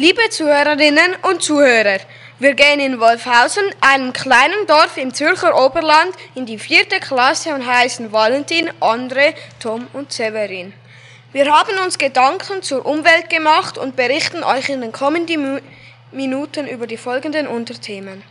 Liebe Zuhörerinnen und Zuhörer, wir gehen in Wolfhausen, einem kleinen Dorf im Zürcher Oberland, in die vierte Klasse und heißen Valentin, André, Tom und Severin. Wir haben uns Gedanken zur Umwelt gemacht und berichten euch in den kommenden Minuten über die folgenden Unterthemen.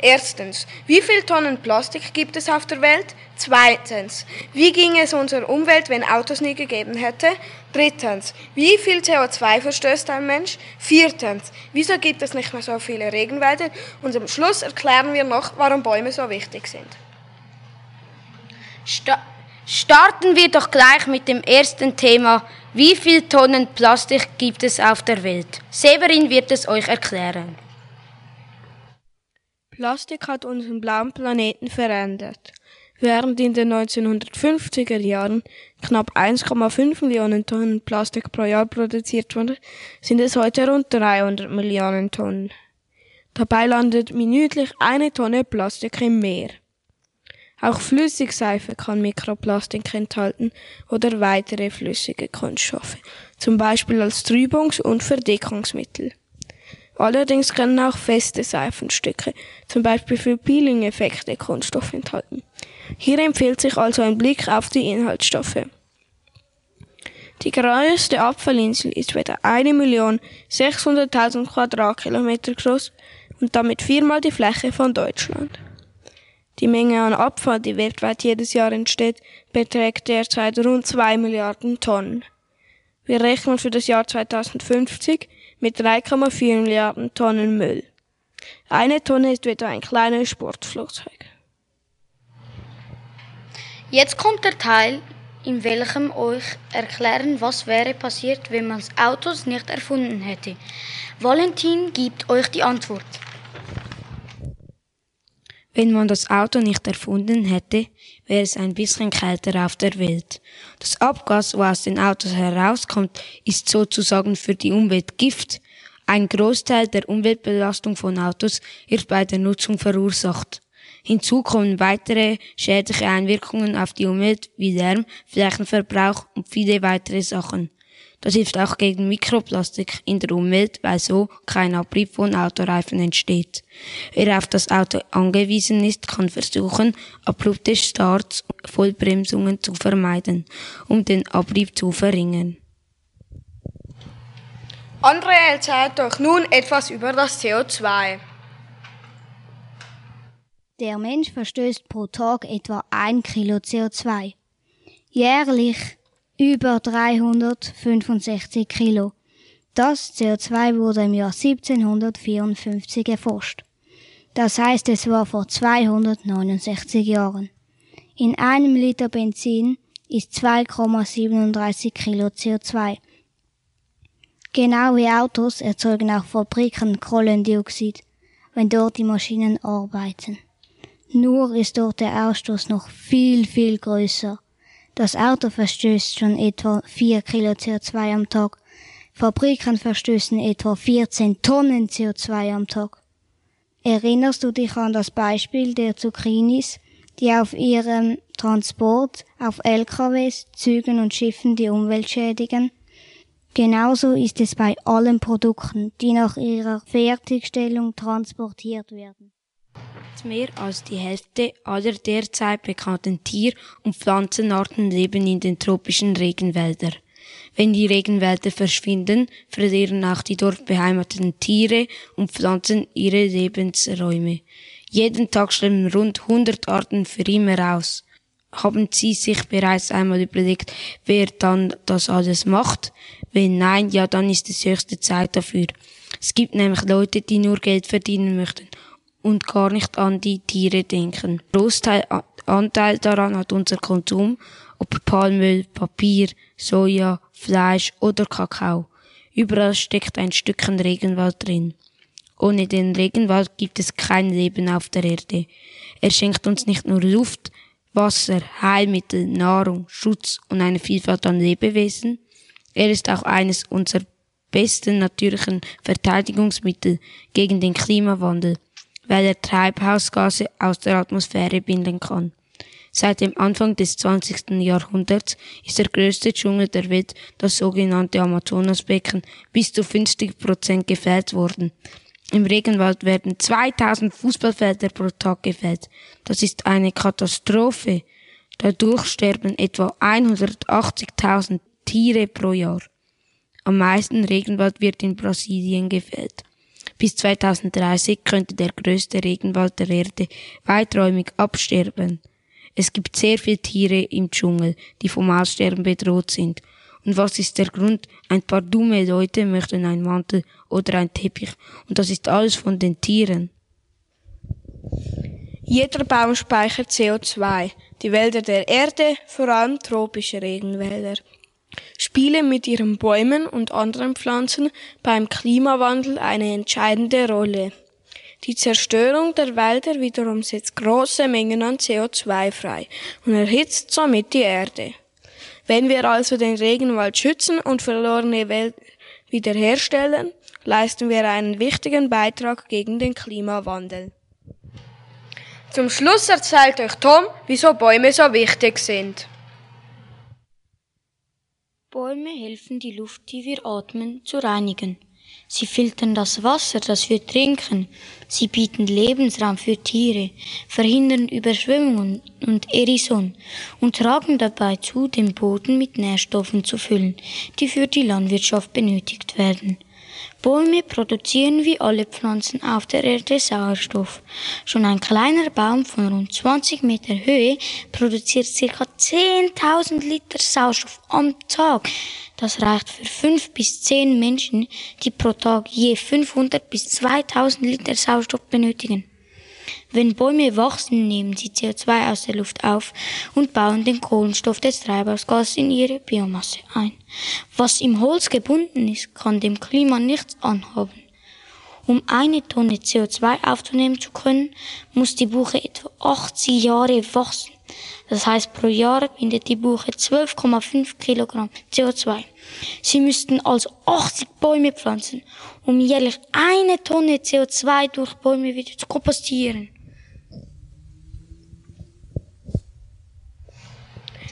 Erstens, wie viel Tonnen Plastik gibt es auf der Welt? Zweitens, wie ging es unserer Umwelt, wenn Autos nie gegeben hätte? Drittens, wie viel CO2 verstößt ein Mensch? Viertens, wieso gibt es nicht mehr so viele Regenwälder? Und am Schluss erklären wir noch, warum Bäume so wichtig sind. Sta starten wir doch gleich mit dem ersten Thema. Wie viel Tonnen Plastik gibt es auf der Welt? Severin wird es euch erklären. Plastik hat unseren blauen Planeten verändert. Während in den 1950er Jahren knapp 1,5 Millionen Tonnen Plastik pro Jahr produziert wurde, sind es heute rund 300 Millionen Tonnen. Dabei landet minütlich eine Tonne Plastik im Meer. Auch Flüssigseife kann Mikroplastik enthalten oder weitere flüssige Kunststoffe, zum Beispiel als Trübungs- und Verdickungsmittel. Allerdings können auch feste Seifenstücke, zum Beispiel für Peeling-Effekte, Kunststoff enthalten. Hier empfiehlt sich also ein Blick auf die Inhaltsstoffe. Die größte Abfallinsel ist etwa 1.600.000 Quadratkilometer groß und damit viermal die Fläche von Deutschland. Die Menge an Abfall, die weltweit jedes Jahr entsteht, beträgt derzeit rund 2 Milliarden Tonnen. Wir rechnen für das Jahr 2050 mit 3,4 Milliarden Tonnen Müll. Eine Tonne ist etwa ein kleines Sportflugzeug. Jetzt kommt der Teil, in welchem euch erklären, was wäre passiert, wenn man Autos nicht erfunden hätte. Valentin gibt euch die Antwort. Wenn man das Auto nicht erfunden hätte, wäre es ein bisschen kälter auf der Welt. Das Abgas, was aus den Autos herauskommt, ist sozusagen für die Umwelt Gift. Ein Großteil der Umweltbelastung von Autos wird bei der Nutzung verursacht. Hinzu kommen weitere schädliche Einwirkungen auf die Umwelt wie Lärm, Flächenverbrauch und viele weitere Sachen. Das hilft auch gegen Mikroplastik in der Umwelt, weil so kein Abrieb von Autoreifen entsteht. Wer auf das Auto angewiesen ist, kann versuchen, abrupte Starts und Vollbremsungen zu vermeiden, um den Abrieb zu verringern. Andre erzählt euch nun etwas über das CO2. Der Mensch verstößt pro Tag etwa ein Kilo CO2. Jährlich über 365 Kilo. Das CO2 wurde im Jahr 1754 erforscht. Das heißt, es war vor 269 Jahren. In einem Liter Benzin ist 2,37 Kilo CO2. Genau wie Autos erzeugen auch Fabriken Kohlendioxid, wenn dort die Maschinen arbeiten. Nur ist dort der Ausstoß noch viel, viel größer. Das Auto verstößt schon etwa 4 Kilo CO2 am Tag. Fabriken verstößen etwa 14 Tonnen CO2 am Tag. Erinnerst du dich an das Beispiel der Zucchinis, die auf ihrem Transport auf LKWs, Zügen und Schiffen die Umwelt schädigen? Genauso ist es bei allen Produkten, die nach ihrer Fertigstellung transportiert werden. Mehr als die Hälfte aller derzeit bekannten Tier- und Pflanzenarten leben in den tropischen Regenwäldern. Wenn die Regenwälder verschwinden, verlieren auch die dort beheimateten Tiere und Pflanzen ihre Lebensräume. Jeden Tag sterben rund 100 Arten für immer aus. Haben Sie sich bereits einmal überlegt, wer dann das alles macht? Wenn nein, ja, dann ist es höchste Zeit dafür. Es gibt nämlich Leute, die nur Geld verdienen möchten und gar nicht an die Tiere denken. Großteil Anteil daran hat unser Konsum, ob Palmöl, Papier, Soja, Fleisch oder Kakao. Überall steckt ein Stückchen Regenwald drin. Ohne den Regenwald gibt es kein Leben auf der Erde. Er schenkt uns nicht nur Luft, Wasser, Heilmittel, Nahrung, Schutz und eine Vielfalt an Lebewesen. Er ist auch eines unserer besten natürlichen Verteidigungsmittel gegen den Klimawandel weil er Treibhausgase aus der Atmosphäre binden kann. Seit dem Anfang des 20. Jahrhunderts ist der größte Dschungel der Welt, das sogenannte Amazonasbecken, bis zu 50 Prozent gefällt worden. Im Regenwald werden 2000 Fußballfelder pro Tag gefällt. Das ist eine Katastrophe. Dadurch sterben etwa 180.000 Tiere pro Jahr. Am meisten Regenwald wird in Brasilien gefällt. Bis 2030 könnte der größte Regenwald der Erde weiträumig absterben. Es gibt sehr viele Tiere im Dschungel, die vom Aussterben bedroht sind. Und was ist der Grund? Ein paar dumme Leute möchten einen Mantel oder einen Teppich. Und das ist alles von den Tieren. Jeder Baum speichert CO2. Die Wälder der Erde, vor allem tropische Regenwälder, spielen mit ihren Bäumen und anderen Pflanzen beim Klimawandel eine entscheidende Rolle. Die Zerstörung der Wälder wiederum setzt große Mengen an CO2 frei und erhitzt somit die Erde. Wenn wir also den Regenwald schützen und verlorene Wälder wiederherstellen, leisten wir einen wichtigen Beitrag gegen den Klimawandel. Zum Schluss erzählt euch Tom, wieso Bäume so wichtig sind. Bäume helfen, die Luft, die wir atmen, zu reinigen. Sie filtern das Wasser, das wir trinken. Sie bieten Lebensraum für Tiere, verhindern Überschwemmungen und Erosion und tragen dabei zu, den Boden mit Nährstoffen zu füllen, die für die Landwirtschaft benötigt werden. Bäume produzieren wie alle Pflanzen auf der Erde Sauerstoff. Schon ein kleiner Baum von rund 20 Meter Höhe produziert ca. 10.000 Liter Sauerstoff am Tag. Das reicht für 5 bis 10 Menschen, die pro Tag je 500 bis 2000 Liter Sauerstoff benötigen. Wenn Bäume wachsen, nehmen sie CO2 aus der Luft auf und bauen den Kohlenstoff des Treibhausgases in ihre Biomasse ein. Was im Holz gebunden ist, kann dem Klima nichts anhaben. Um eine Tonne CO2 aufzunehmen zu können, muss die Buche etwa 80 Jahre wachsen. Das heißt, pro Jahr bindet die Buche 12,5 Kilogramm CO2. Sie müssten also 80 Bäume pflanzen, um jährlich eine Tonne CO2 durch Bäume wieder zu kompostieren.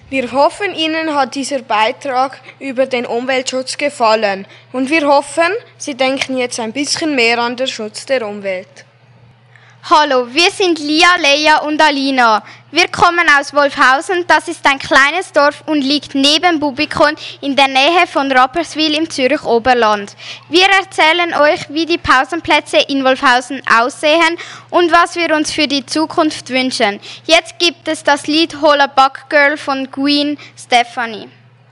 Wir hoffen, Ihnen hat dieser Beitrag über den Umweltschutz gefallen und wir hoffen, Sie denken jetzt ein bisschen mehr an den Schutz der Umwelt. Hallo, wir sind Lia, Leia und Alina. Wir kommen aus Wolfhausen, das ist ein kleines Dorf und liegt neben Bubikon in der Nähe von Rapperswil im Zürich Oberland. Wir erzählen euch, wie die Pausenplätze in Wolfhausen aussehen und was wir uns für die Zukunft wünschen. Jetzt gibt es das Lied Holla Buck Girl von Queen Stephanie.